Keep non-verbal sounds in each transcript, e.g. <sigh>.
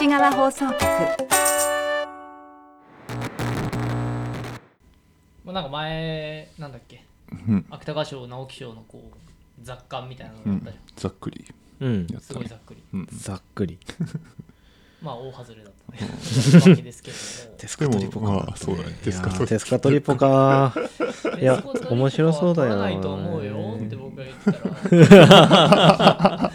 西側放送局。まあ、なんか前なんだっけ？うん。芥川賞直木賞のこう雑感みたいなのうんがあったじざっくり。うん。やったね。ゃんすごいざっくり。うん。ざっくり。<laughs> まあ大外れだったね。わけですけれども。<laughs> テスカトリポカそうだね。テスカトリテスカトリポか <laughs> いや面白そうだよは取らないと思うよって僕が言ったら。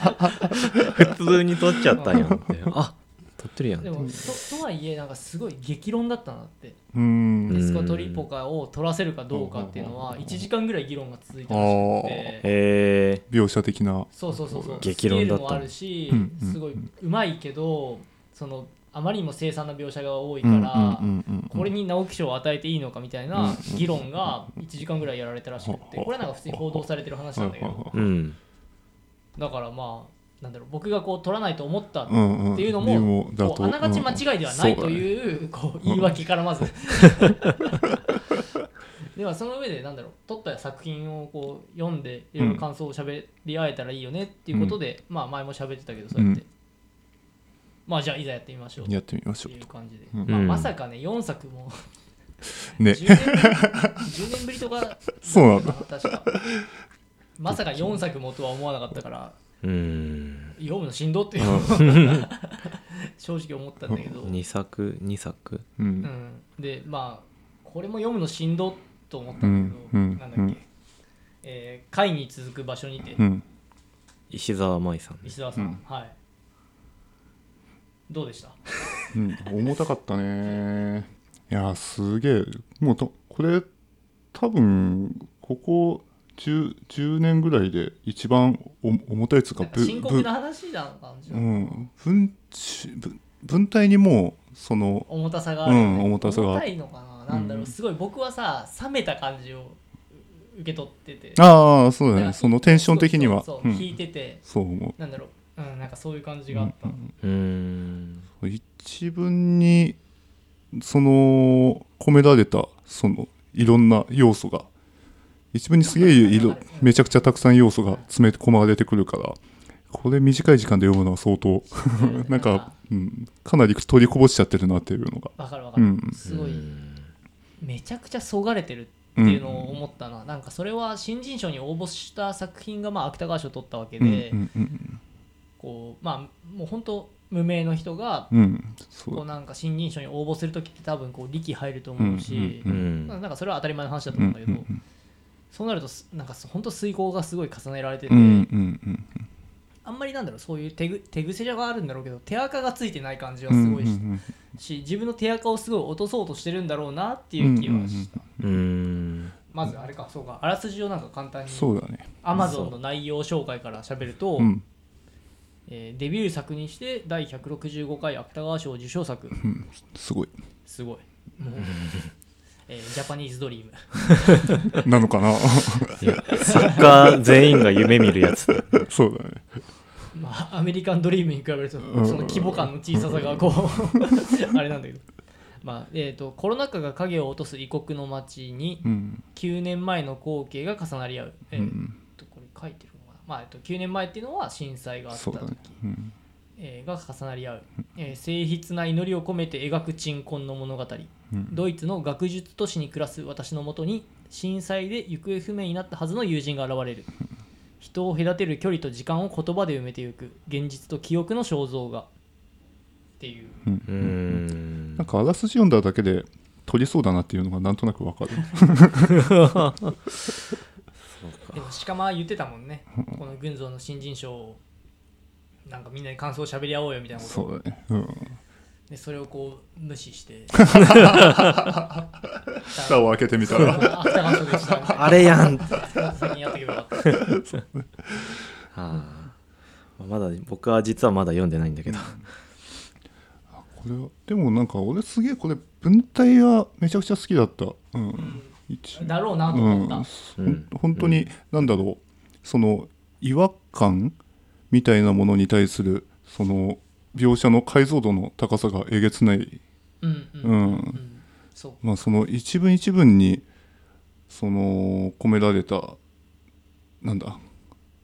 普通に取っちゃったんやんって。あ取ってるやんでもととはいえなんかすごい激論だったなって。うーん。テスコトリポカを取らせるかどうかっていうのは1時間ぐらい議論が続いたらしくあてへ描写的な。そうそうそうそう。激論だったスケールもあるしうんうんすごいうまいけどそのあまりにも凄惨な描写が多いうんから、これに直木賞を与えていいのかみたいな議論が1時間ぐらいやられたらしくて。これなんか普通に報道されてる話なんだけど。えうん。だからまあなんだろう僕がこう取らないと思ったっていうのもだこうあながち間違いではないとういうこう言い訳からまず。<laughs> ではその上でなんだろう撮った作品をこう読んでいろいろ感想をしゃべり合えたらいいよねっていうことでまあ前も喋ってたけどそうやって。うん。まあじゃあいざやってみましょう。んやってみましょっていう感じで、うん。まあ、うん。まさかね4作もう <laughs> ね。10年ぶり10年ぶりとかそうなんだ。確か。まさか4作もとは思わなかったからうん。読むのしんどっていう。<laughs> 正直思ったんだけど、2作2作？ううん。ん、でまあこれも読むのしんどと思ったんだけど、うん。うん。なんだっけ、えー貝に続く場所にて、うん。石澤舞さん石澤さん、うん。はい。どうでした？うん。重たかったね。いやすげえ。もうとこれ多分ここ 10, 10年ぐらいで一番お重たいやつかなんか深刻な話な感じ、うん文ち文文体にもうその重たさがあるよね、うん重たさが。重たいのかな。なんだろう、うん。すごい僕はさ冷めた感じを受け取ってて。ああそうだね。そのテンション的には。そうそうう。ん。引いてて、そう思なんだろう、うん、なんかそういう感じがあった、うんう一文にその込められたそのいろんな要素が一文にすげえいろめちゃくちゃたくさん要素が詰め込まれてくるからこれ短い時間で読むのは相当なんか、うん、かなり取りこぼしちゃってるなっていうのが。わかるわかる、うん。すごいうん。めちゃくちゃそがれてるっていうのを思ったな、なんかそれは新人賞に応募した作品がまあ芥川賞を取ったわけうんで、うんうん。こうまあもう本当無名の人がうん。こうなんか新人賞に応募する時って多分こう力入ると思うし、うんうんまあなんかそれは当たり前の話だとうん思うんだけど、そうなるとすなんか本当遂行がすごい重ねられてて、うんうんうんあんまりなんだろうそういう手ぐ手癖があるんだろうけど手垢がついてない感じはうんすごいし,、うん自分の手垢をすごい落とそうとしてるんだろうなっていう気はした、うん。まずあれかそうか。あらすじをなんか簡単に。そうだね。Amazon の内容紹介から喋ると、うん。えーデビュー作にして第165回芥川賞受賞作。うん。すごい。すごい。もう、えージャパニーズドリームなのかな作家全員が夢見るやつ。そうだね。まあアメリカンドリームに比べるとうん。その規模感の小ささがこう <laughs> あれなんだけど。まあえー、とコロナ禍が影を落とす異国の街にうん。9年前の光景が重なり合う、えーうんとこれ書いてるのかな、まあえっと、9年前っていうのは震災があった時、えーが重なり合う、えー静筆な祈りを込めて描く鎮魂の物語。うんドイツの学術都市に暮らす私のもとに震災で行方不明になったはずの友人が現れる。人を隔てる距離と時間を言葉で埋めていく。現実と記憶の肖像画。っていう。うん。うんなんかあらすじ読んだだけで取りそうだなっていうのがなんとなくわかる。でも鹿間は言ってたもんね。この群像の新人賞を。なんかみんなで感想を喋り合おうよみたいなこと。そうだね。うんでそれをこう無視して。<laughs> 蓋を開けてみたら。芥川賞でしたみたいなあれやん。先にやってけばよかった。は <laughs> あまだ僕は実はまだ読んでないんだけど。これはでもなんか俺すげえこれ文体はめちゃくちゃ好きだった。うん。一だろうなとうん思った、ほんうん。本当になんだろう。その違和感みたいなものに対するその描写の解像度の高さがえげつない。うんまあその一文一文にその込められたなんだ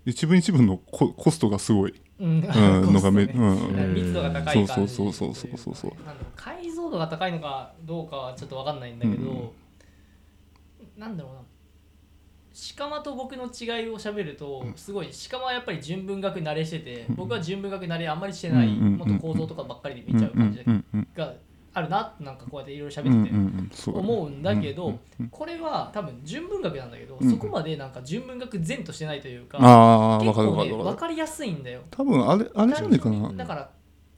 一文一文のココストがすごい、うん。うん。<laughs> のがめうん。密度が高い感じそうそうそうそうそう解像度が高いのかどうかはちょっと分かんないんだけど、なんだろうな鹿間と僕の違いを喋るとすごい鹿間はやっぱり純文学慣れしてて僕は純文学慣れあんまりしてないうん。もっと構造とかばっかりで見ちゃう感じがあるななんかこうやっていろいろ喋ってて思うんだけどこれは多分純文学なんだけどうん。そこまでなんか純文学前としてないというかああ分結構ね分かりやすいんだよ。多分あれあれじゃないかな。だから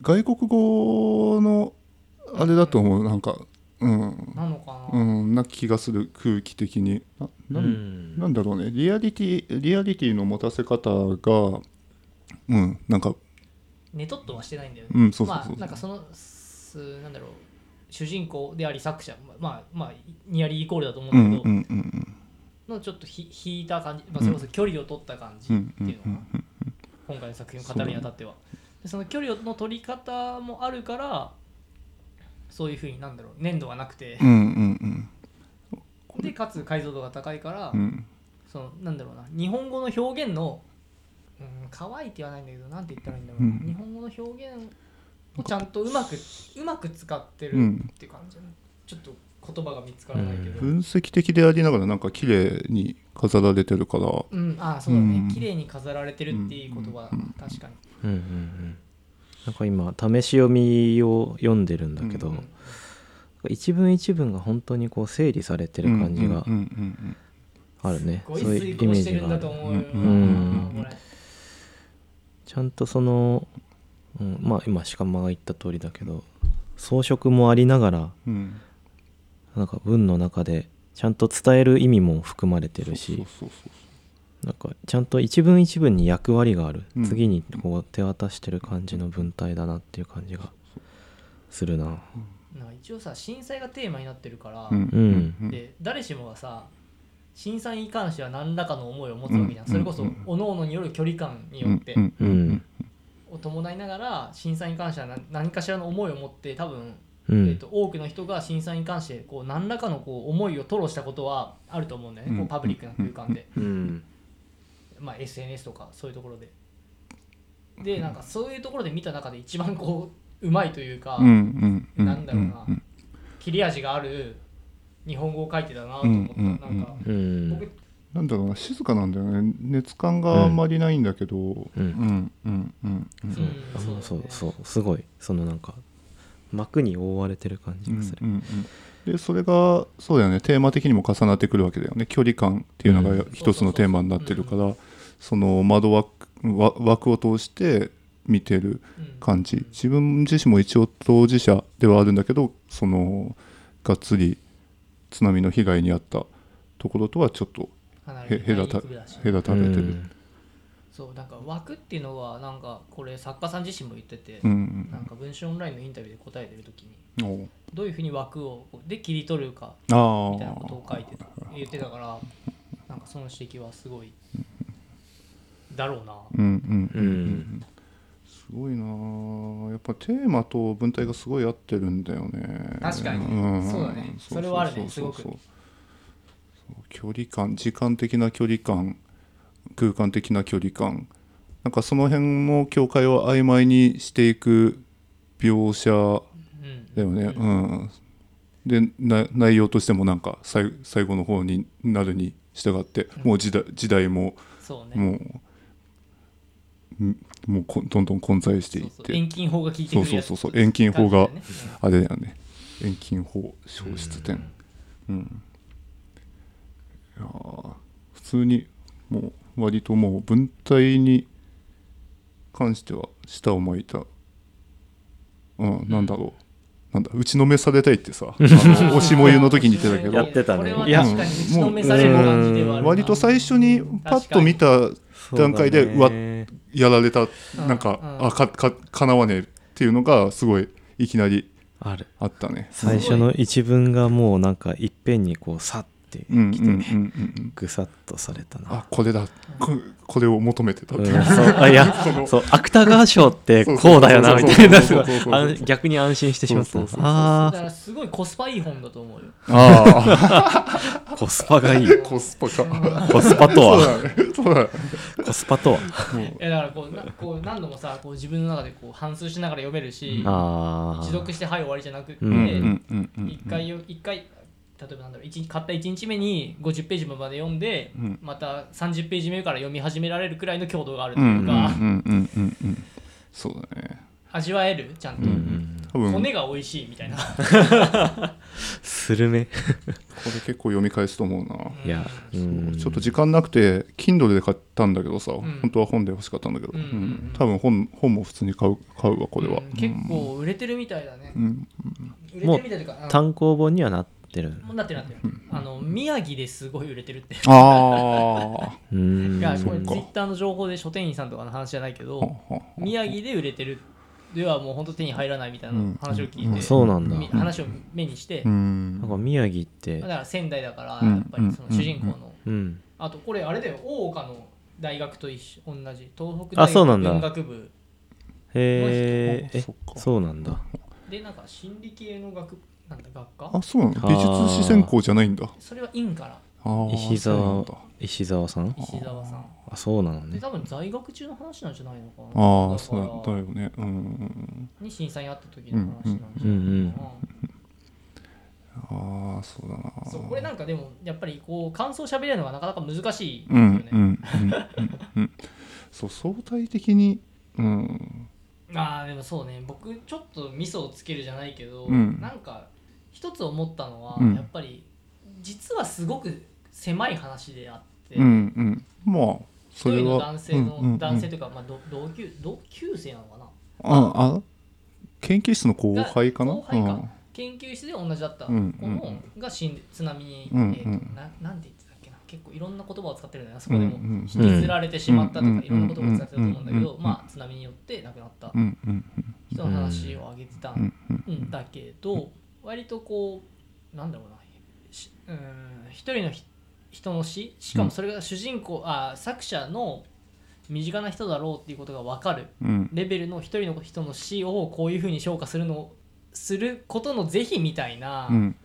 外国語のあれだと思う。なんかうん。なのかうな、んな気がする空気的に。ななうん。んなんだろうね。リアリティリアリティの持たせ方がうんなんかネトッとはしてないんだよね、うんそうそうそうまあなんかそのすなんだろう主人公であり作者。まあまあニアリーイコールだと思ううんんだけど、うんうんのちょっとひ引いた感じ、まあ、それこそ距離を取った感じうんっていうのが、今回の作品を語るにあたっては。でその距離の取り方もあるからそういうふうになんだろう粘度がなくて。うんうんうん。でかつ解像度が高いから、うん。そのなんだろうな。日本語の表現のうん可愛いって言わないんだけどなんて言ったらいいんだろうな、うん。日本語の表現をちゃんとうまくうまく使ってるうん。っていう感じ、ちょっと言葉が見つからないけど、分析的でありながらなんか綺麗に飾られてるから。うん、ああそうだね、うん。綺麗に飾られてるっていう言葉、うん。確かに、うんうんうんなんか今試し読みを読んでるんだけど、うん。一文一文が本当にこう整理されてる感じがうんうんあるね、そういうイメージがちゃんとその、うん、まあ今鹿間が言った通りだけど装飾もありながらうん。うんなんか文の中でちゃんと伝える意味も含まれてるしそうそうそうなんかちゃんと一文一文に役割がある、うん。次にこう手渡してる感じの文体だなっていう感じがするな。なんか一応さ震災がテーマになってるから、うん。で誰しもがさ震災に関しては何らかの思いを持つわけじゃん、うん。それこそうん。各々による距離感によって、うん。ううん。ん。を伴いながら震災に関しては何何かしらの思いを持って多分、うえー、んと多くの人が震災に関してこう何らかのこう思いを吐露したことはあると思うんだよね、うんこうパブリックな空間で、うんまあ、SNS とかそういうところで。でなんかそういうところで見た中で一番こううまいというか、うんうんうんなんだろうな。うん切れ味がある日本語を書いてたなと思った、うんうんうん。なんか、うん。僕なんだろうな静かなんだよね。熱感があんまりないんだけど。うん。うんうんうんうん。そううんそうそううそうすごい。そのなんか幕に覆われてる感じうんがする、うんうんでそれがそうだよねテーマ的にも重なってくるわけだよね。距離感っていうのがうん。一つのテーマになってるからその窓枠を通して見てるうん。感じ。自分自身も一応当事者ではあるんだけどそのがっつり津波の被害に遭ったところとはちょっと隔たれてる。うんそうなんか枠っていうのはなんかこれ作家さん自身も言ってて、うんなんか文春オンラインのインタビューで答えてる時にどういうふうに枠をで切り取るかあみたいなことを書いあてた言ってたからなんかその指摘はすごいだろうな。うんうんううんん。すごいな。あやっぱテーマと文体がすごい合ってるんだよね。確かに。ん。そうだね。それはあるね。すごく。距離感時間的な距離感空間的な距離感。なんかその辺も境界を曖昧にしていく描写うんだよね。ううん。ん、でな内容としてもなんか最最後の方になるに従ってもう時代時代もね。もうんもうこどんどん混在していって。遠近法が効いてくるやつ。そうそうそうそう。遠近法がね。あれだよね。遠近法消失点。うん。いやー普通にもう割ともう文体に関しては舌を巻いた。うんなんだろう。なんだ打ちのめされたいってさ。<laughs> あの押しもゆの時に言ってたけど。やってたね。いや確かに打ちのめされる感じではあるな。割と最初にパッと見た段階でそうわやられた。うん。なんかうん。あかかかなわねえっていうのがすごいいきなりある。あったね。最初の一文がもうなんかいっぺんにこうさってうんうんきてうんうんうん。ぐさっとされたな。あこれだ。ここれを求めてた。ってうんいうそうあいや <laughs> そう芥川賞ってこうだよなみたいな。逆に安心してしまった。あからすごいコスパいい本だと思うよ。あ <laughs> コスパがいい。<laughs> コスパか。コスパとそうはだね。そうだね。コスパとは。だからこうなこう何度もさこう自分の中でこう反芻しながら読めるしあ持続してはい終わりじゃなくて、うんうんうんうん一回よ一回例えばなんだろう一日買った1日目に50ページまで読んで、うん。また30ページ目から読み始められるくらいの強度があるとうんいううんか、そうだね。味わえる？ちゃんと、うんうん骨が美味しいみたいな。スルメ。結構読み返すと思うな。いやうん。ちょっと時間なくて Kindle で買ったんだけどさ、ん。本当は本で欲しかったんだけど、うんうんうん。多分本本も普通に買う買うわこれは、うん。結構売れてるみたいだね、うん売れてるみたいというか単行本にはなってる。もうなってるなってる。あの宮城ですごい売れてるって。あ <laughs> うーんいやこれツイッターの情報で書店員さんとかの話じゃないけあど宮城で売れてるではもう本当手に入らないみたいな話を聞いて、うん。そうなんだ。み話を目にして、うん。なんか宮城ってだから仙台だからうん。やっぱりその主人公の、うん。あとこれあれだよ。大岡の大学と一緒同じ東北大学あそうなんだ。文学部へえそうなんだ。でなんか心理系の学なんだ学科？あそうなの？美術史専攻じゃないんだ。それは院から。石沢石沢さん？石沢さん。あそうなのね。で多分在学中の話なんじゃないのかな。ああだそうだよね。うんに震災にあった時の話なんじゃないかな、ああそうだな。そうこれなんかでもやっぱりこう感想喋れるのがなかなか難しいですうよね、んうんうんうんうん。そう相対的にうん。ああでもそうね。僕ちょっと味噌をつけるじゃないけど、うん。なんか一つ思ったのは、うん。やっぱり実はすごく狭い話であって、うんうん。まあそれ一人のは男性の、うんうんうん。男性というか、まあ、ど同級同級生なのかな？ああ研究室の後輩かな？後輩か。研究室で同じだった子うんの、が死んで津波に、うんえーとななんて言ってたっけな？結構いろんな言葉を使ってるんだよなそこでも、うんうん引きずられてしまったとか、うんいろんな言葉を使ってたと思うんだけど、うんまあ津波によって亡くなったうんうん人の話を挙げてたうんうんん。だけど割とこうなんだろうなしうん一人のひ人の死？しかもそれが主人公、あ作者の身近な人だろうっていうことが分かるうん。レベルの一人の人の死をこういうふうに評価するのすることの是非みたいな、うん。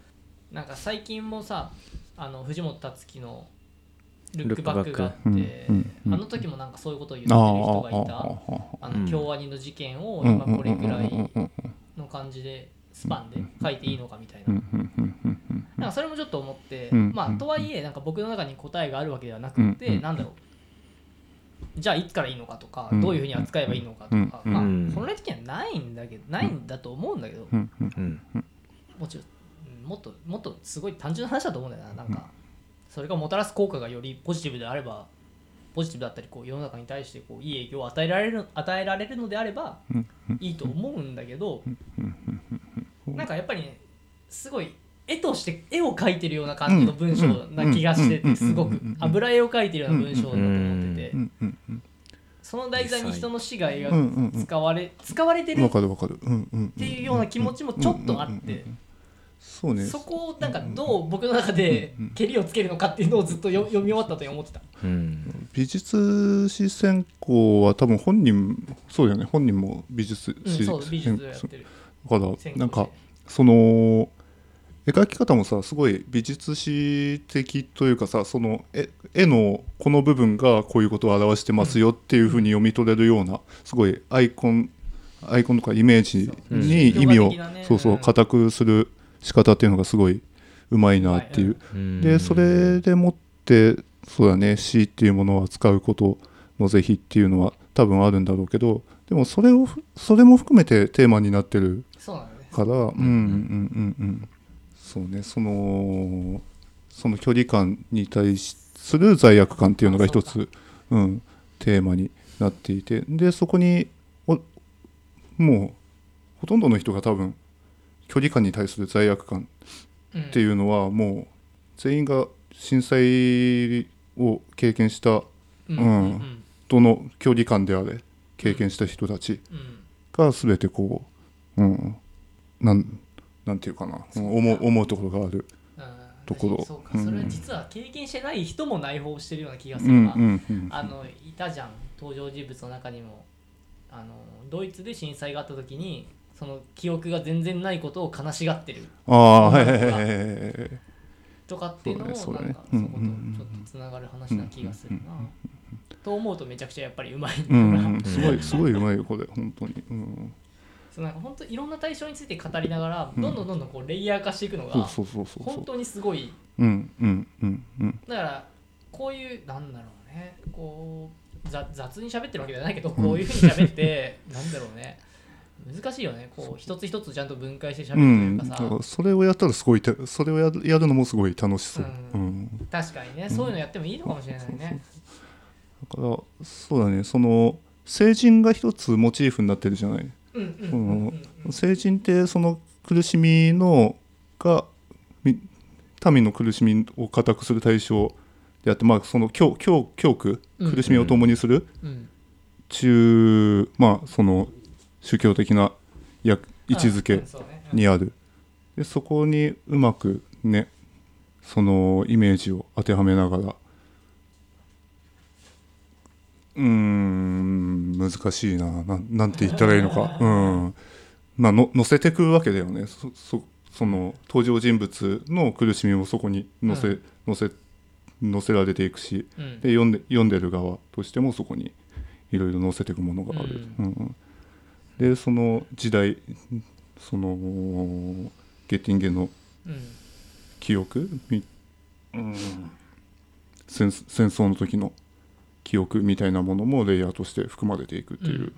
なんか最近もさあの藤本達樹の「ルックバック」があって、ルックバックうんうんあの時もなんかそういうことを言ってある人がいた。あうん。の京アニの事件をうん今これくらいうんうん。の感じでスパンで書いていいのかみたいな。なんかそれもちょっと思ってうんまあとはいえなんか僕の中に答えがあるわけではなくうてんなんだろう。じゃあいつからいいのかとかうん。どういうふうに扱えばいいのかとかうんまあうん。本来的にはないんだけどないんだと思うんだけどもちろんうん。もっともっとすごい単純な話だと思うんだよな。なんかそれがもたらす効果がよりポジティブであればポジティブだったりこう世の中に対してこういい影響を与えられる与えられるのであればうんいいと思うんだけどなんかやっぱりねすごい絵として絵を描いてるような感じの文章な気がしててすごく油絵を描いてるような文章だと思っててその題材に人の死が使われ使われてるっわかるわかるうんうんうんていうような気持ちもちょっとあってそうねそこをなんかどう僕の中でけりをつけるのかっていうのをずっとよ読み終わったと思ってた。うん美術史専攻は多分本人そうだよね本人も美術うん、史そう美術をやってるだからなんかその絵描き方もさすごい美術史的というかさその絵絵のこの部分がこういうことを表してますよっていうふうに読み取れるようなすごいアイコンアイコンとかイメージに意味をそうそううん。固くする仕方っていうのがすごいうまいなっていう。うんでそれでもってそうだね詩っていうものを扱うことの是非っていうのは多分あるんだろうけどでもそれをふそれも含めてテーマになってるからうんうん。うんうんうん。そうね。そのその距離感に対する罪悪感っていうのが一あつうんテーマになっていてでそこにおもうほとんどの人が多分距離感に対する罪悪感うんっていうのはもう全員が震災を経験したうんううんん。どの距離感であれ経験した人たちうん。が全てこう、うん、なんなんていうかな。うん思う思うところがある。うんところ。そうかうんそれは実は経験してない人も内包してるような気がすうんるな、うんうん。あのいたじゃん。登場人物の中にも。あのドイツで震災があった時にその記憶が全然ないことを悲しがってる。ああはいとかっていうのもなんかそことちょっとつながる話な気がするな。と思うとめちゃくちゃやっぱりうまいうん <laughs> すごいすごいうまいよこれ本当に。うん。そうなんか本当いろんな対象について語りながらうん。どんどんどんどんこうレイヤー化していくのがそうそうそうそうそう。本当にすごい。うんうんうんうん。だからこういうなんだろうね。こうざ雑に喋ってるわけじゃないけどこういうふうに喋ってなんだろうね。難しいよね。こう一つ一つちゃんと分解して喋うんるというかさ、だからそれをやったらすごいたそれをやるやるのもすごい楽しそう、ううん。確かにね。そういうのやってもいいのかもしれないね。だからそうだね。その成人が一つモチーフになってるじゃない。成人ってその苦しみのが民の苦しみを固くする対象であってまあその教教教区苦しみを共にする中、まあその宗教的なや位置づけにある。でそこにうまくねそのイメージを当てはめながらうーん難しいな。ななんて言ったらいいのか。<laughs> うん。まあの乗せてくわけだよね。そそその登場人物の苦しみもそこに乗せ,、うせ乗せられていくしうん。で読んで読んでる側としてもそこにいろいろ載せていくものがある、うん。うんでその時代そのゲッティンゲのうん。記憶、みうん、戦戦争の時の記憶みたいなものもレイヤーとして含まれていくっていう、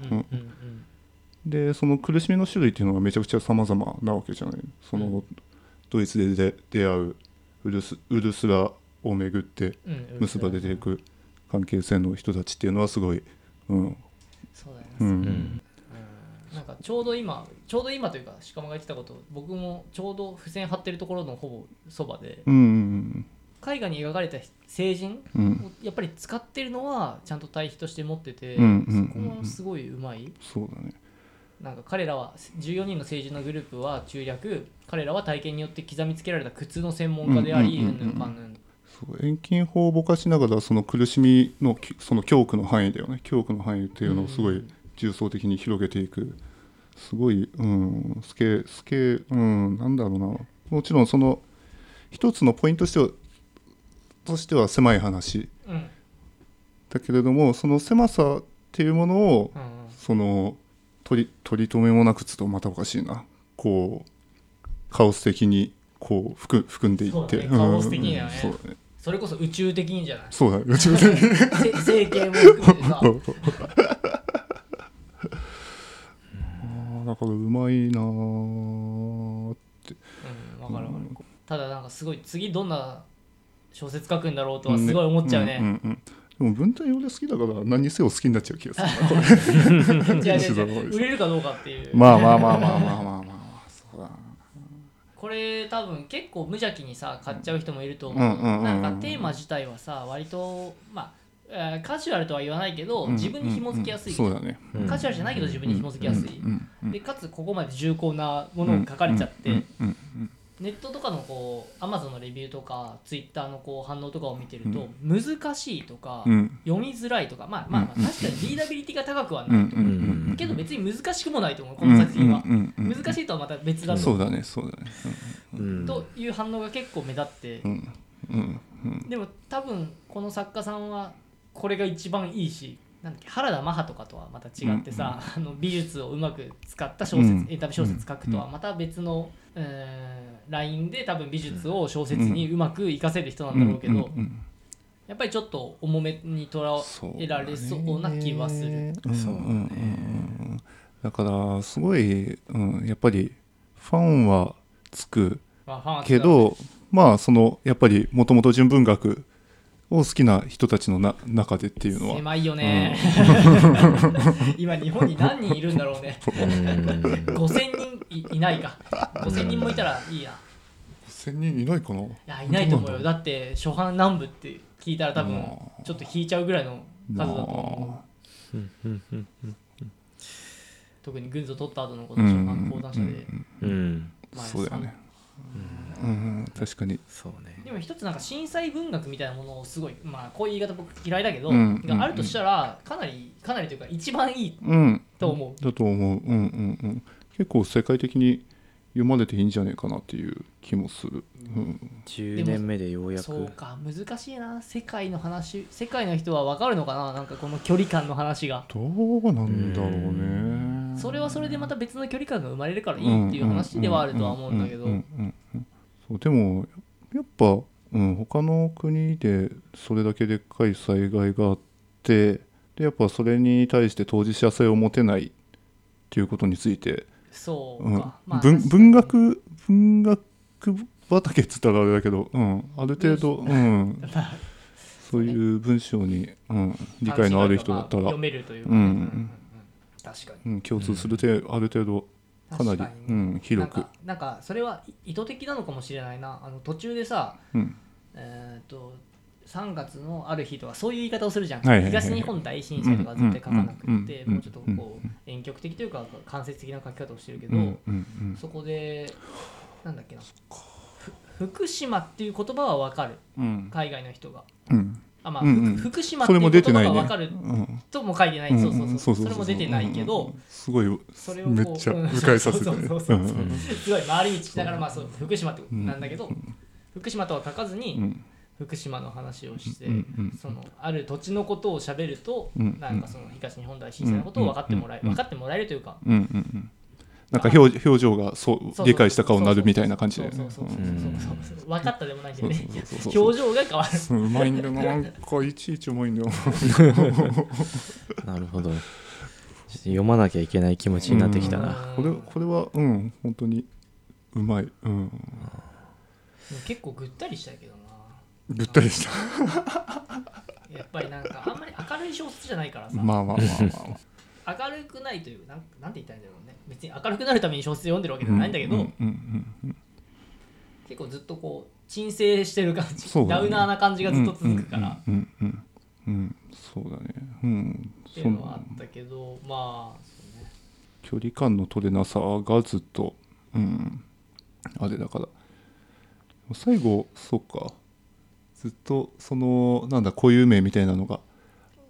でその苦しみの種類っていうのがめちゃくちゃ様々なわけじゃない。その、うん。ドイツで出出会うウルスウルスラをめぐって結ばれていく関係性の人たちっていうのはすごい、うん。そうだよね。うん。うん。なんかちょうど今ちょうど今というか鹿間が言ってたこと僕もちょうど付箋貼ってるところのほぼそばでうんうん絵画に描かれた成人をやっぱり使ってるのはちゃんと対比として持ってて、うんそこもすごいうまい。そうだね。なんか彼らは14人の成人のグループは中略彼らは体験によって刻みつけられた靴の専門家でありうんんんうんうん。ぬんかんぬん。そう遠近法をぼかしながらその苦しみのきその恐怖の範囲だよね。恐怖の範囲っていうのをすごい重層的に広げていく。すごい、うん、スケスケうんなんだろうな。もちろんその一つのポイントとしてはとしては狭い話。うんうんだけれどもその狭さっていうものをうんその取り取り留めもなくつとまたおかしいな。こうカオス的にこう含含んでいって。そうだね。カオス的にね。うんそうだね。それこそ宇宙的にじゃない？そうだね。宇宙的にせ整形も含めてさ。<laughs> だからうまいなーって。うん、わかるわかる、ただなんかすごい次どんな小説書くんだろうとはすごい思っちゃうね。ねうんうんうん、でも文体用で好きだから何にせよ好きになっちゃう気がするなこれ。<laughs> <laughs> 売れるかどうかっていう。まあまあまあまあまあまあまあそうだこれ多分結構無邪気にさ買っちゃう人もいると思う,、なんかテーマ自体はさ割とまあカジュアルとは言わないけど自分に紐付きやすい、そうだね、カジュアルじゃないけど自分に紐付きやすい、でかつここまで重厚なものを書かれちゃって、ネットとかのこう Amazon のレビューとか Twitter のこう反応とかを見てると、難しいとか、読みづらいとかまあまあ、確かにリーダビリティが高くはなんいと思う、うんけど別に難しくもないと思うこの作品は、難しいとはまた別だとそうだねそうだね。うん。という反応が結構目立って、でも多分この作家さんはこれが一番いいしなんだっけ原田マハとかとはまた違ってさ、あの美術をうまく使った小説、うん。エンタメ小説書くとはまた別の、ラインで多分美術を小説にうまく活かせる人なんだろうけど、うん。うん。やっぱりちょっと重めにとらえられそうな気はする。うん。そうだからすごい、うん、やっぱりファンはつくけどまあそのやっぱりもともと純文学を好きな人たちのな中でっていうのは。狭いよね、<laughs> 今日本に何人いるんだろうね。うん。5000人いいないか。5000人もいたらいいな1000人いないかな？いやいないと思うよ。だって初版南部って聞いたら多分まあ。ちょっと引いちゃうぐらいの数だとま思う。うんうんうん特に軍曹取った後のこの初版講談社で。うん。あそうだよね。うんうん確かに。そうね。でも一つなんか震災文学みたいなものをすごいまあこういう言い方僕嫌いだけどうんがあるとしたらかなりかなりというか一番いいうんと思う。だと思う。うんうんうん。結構世界的に読まれていいんじゃねえかなっていう気もする、うん、10年目でようやそうくか難しいな。世界の話世界の人は分かるのかななんかこの距離感の話が。どうなんだろうね。それはそれでまた別の距離感が生まれるからいいっていう話ではあるとは思うんだけど。うんうんうんそうでもやっぱ、うん、他の国でそれだけでっかい災害があってでやっぱそれに対して当事者性を持てないっていうことについて、うんそうか、まあ文学文学畑っつったらあれだけど、うん、ある程度、うん、<laughs> そういう文章に、うん、理解のある人だったらまあ読、めるというか、うん。うんうん確かに。うん、共通する程ある程度かなり、うん、広く。なんかそれは意図的なのかもしれないな。あの途中でさうん。えー、と3月のある日とかそういう言い方をするじゃん、はいはいはいはい。東日本大震災とか絶対書かなくうんて、うんもうちょっとこう婉曲的というか間接的な書き方をしてるけど、うんうんうんそこでなんだっけな。ふ福島っていう言葉は分かる。うん。海外の人が。うんあ、まあうんうん。ふ福島っていう言葉が分かるうんとも書いてない、そうそうう。んそうそれも出てないけど、うんすごいそれをめっちゃうん迂回させて。すごい回り道しながら、まあ、そう福島ってなんだけど、福島とは書かずに、うん。福島の話をして、そのある土地のことをしゃべると、うんなんかその東日本大震災のことを分かってもらえ、うん。分かってもらえるというか、うんうんうんなんか表表情がそう理解した顔になるみたいな感じでね。分かったでもないんだよね表情が変わる。うまいんだよ。ななんかいちいちうまいんだよ。<laughs> なるほど。読まなきゃいけない気持ちになってきたな。これこれはうん本当にうまい。うん。結構ぐったりしたけどな。ぐったりした。やっぱりなんかあんまり明るい小説じゃないからさ、まあまあまあまあ明るくないというなんなんて言ったらいいんだろうね。別に明るくなるために小説読んでるわけじゃないんだけど、結構ずっとこう鎮静してる感じ、ね。ダウナーな感じがずっと続くから、うんうんそうだね。うん。っていそうのはあったけどまあそうね。距離感の取れなさがずっとうん。あれだから。最後そうか。ずっとそのなんだ固有名みたいなのが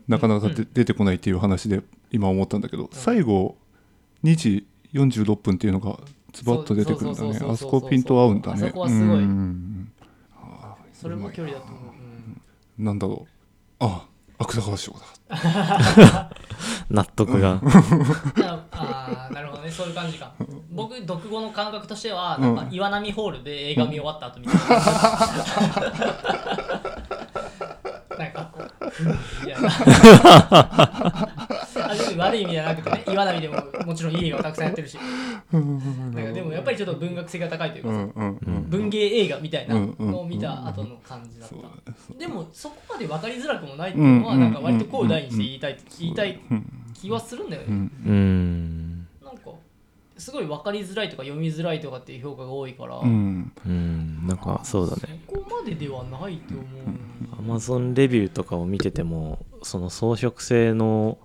なかなかで、うん出てこないっていう話で今思ったんだけど、最後2時46分っていうのがズバッと出てくるんだね。あそこピント合うんだね。あそこはすごい。それも距離だと思う、うんなんだろう。あ芥川賞だ。<laughs> 納得が。ああーなるほどね。そういう感じか。僕読後の感覚としてはなんか岩波ホールで映画見終わった後 <laughs> みたいな、なんかこういなあ別に悪い意味じゃなくてね <laughs> 岩波でももちろんいい映画はたくさんやってるし。なんかでもやっぱりちょっと文学性が高いというかさ、うんうんうん。文芸映画みたいなのを見た後の感じだった、でもそこまで分かりづらくもないっていうのはうんなんか割とこう大にして言いたい言いたいうん気はするんだよね、うんうん。なんかすごい分かりづらいとか読みづらいとかっていう評価が多いから、うん。うん。なんかそうだね。そこまでではないと思う、アマゾンレビューとかを見ててもその装飾性の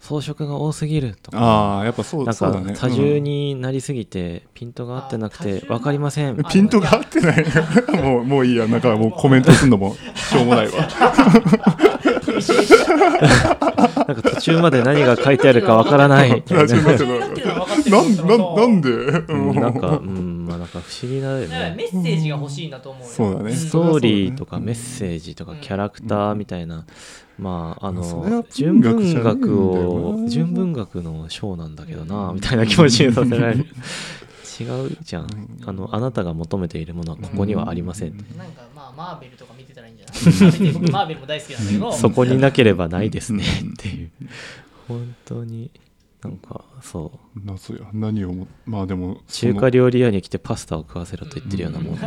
装飾が多すぎるとか。ああやっぱそうなん多重になりすぎてピントが合ってなくて分かりません。うんピントが合ってない。<laughs> もうもういいやなんかもうコメントするのもしょうもないわ。<laughs> なんか途中まで何が書いてあるか分からない。みたいなななんで、うんなんか、ううん、まあなんか不思議だよだからね。メッセージが欲しいなと思うよ。そうだね。んストーリーとかうん。メッセージとかうんキャラクターみたいな、まああの純文学をな。純文学の章なんだけどなみたいな気持ちにさせられる。違うじゃん。あのあなたが求めているものはここにはありません。なんかまあマーベルとか見てたらいいんじゃない？<laughs> マーベルも大好きなんだけど。そこになければないですね。っていう。本当になんかそう。謎や？何をもまあでも中華料理屋に来てパスタを食わせろと言ってるようなもん。<laughs> っ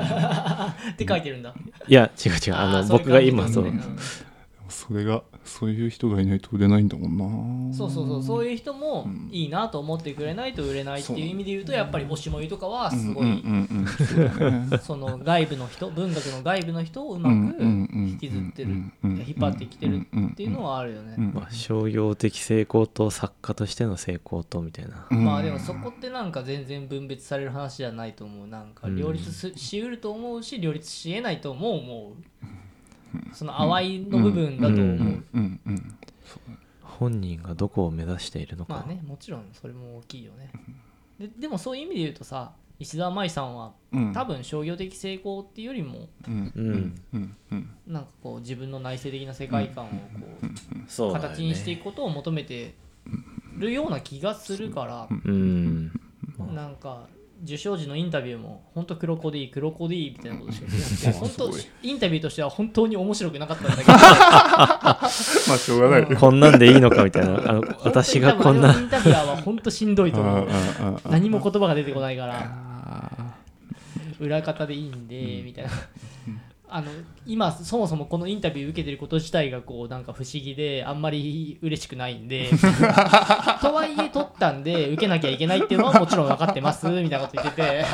て書いてるんだ。いや違う違う。あの僕が今そうそれがそういう人がいないと売れないんだもんな。そうそうそう。そういう人もうん。いいなと思ってくれないと売れないっていう意味で言うとやっぱり推しもゆとかはすごいその外部の人文学の外部の人をうまく引きずってる引っ張ってきてるっていうのはあるよね。うんまあ、商業的成功と作家としての成功とみたいな、うん。まあでもそこってなんか全然分別される話じゃないと思う。なんか両立すしうると思うし両立しえないとも思うその淡いの部分だと思う、本人がどこを目指しているのか、まあねもちろんそれも大きいよね。ででもそういう意味で言うとさ石澤舞さんはうん。多分商業的成功っていうよりもうん。なんかこう自分の内省的な世界観をこうそうだよね形にしていくことを求めてるような気がするからうん。なんか受賞時のインタビューも本当黒子でいい黒子でいいみたいなことしか言ってなくて <laughs> インタビューとしては本当に面白くなかったんだけど。まあしょうがない。よこんなんでいいのかみたいな。あの私がこんな。インタビュアーは本当しんどいと思うあああ。何も言葉が出てこないから。あ裏方でいいんでみたいなあの今そもそもこのインタビュー受けてること自体がこうなんか不思議であんまり嬉しくないんで <laughs> とはいえ取ったんで受けなきゃいけないっていうのはもちろん分かってますみたいなこと言ってて。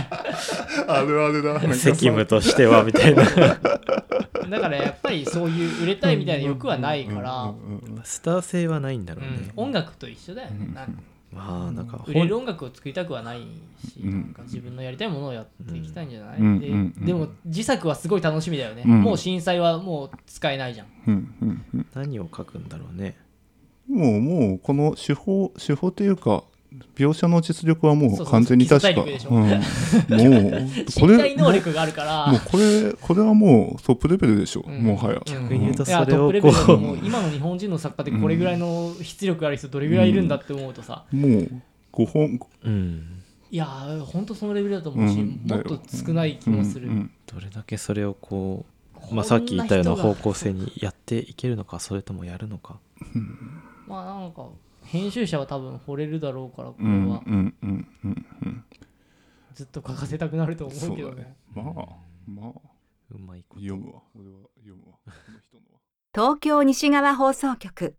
あるあるだ。責務としてはみたいな。<laughs> だからやっぱりそういう売れたいみたいな欲はないから、うんうんうんスター性はないんだろうね。うん、音楽と一緒だよね、なんまあなんか売れる音楽を作りたくはないし、うん。なんか自分のやりたいものをやっていきたいんじゃない、うん。でうん。うん。でも自作はすごい楽しみだよね、うん。もう震災はもう使えないじゃんうん。うん。うん。何を書くんだろうね。もうもうこの手法手法というか描写の実力はもそう完全に確か。<laughs> もうこ身れ体能力があるから。もうこれこれはもうトップレベルでしょ、うん。もはや、うん逆に言うといやそれをこ思う今の日本人の作家でこれぐらいの出力ある人どれぐらいいるんだって思うとさ、もう5本ううん。いやーほんとそのレベルだと思うし、うん。もっと少ない気もする、どれだけそれをこう、まあ、さっき言ったような方向性にやっていけるのかそれともやるのか。まあなんか編集者は多分惚れるだろうからこれうんは。うんうんうんうん。ずっと書かせたくなると思そうけどね。ね。まあまあ。うまいこと。読むわ。俺は読むわ。この人のは。東京西側放送局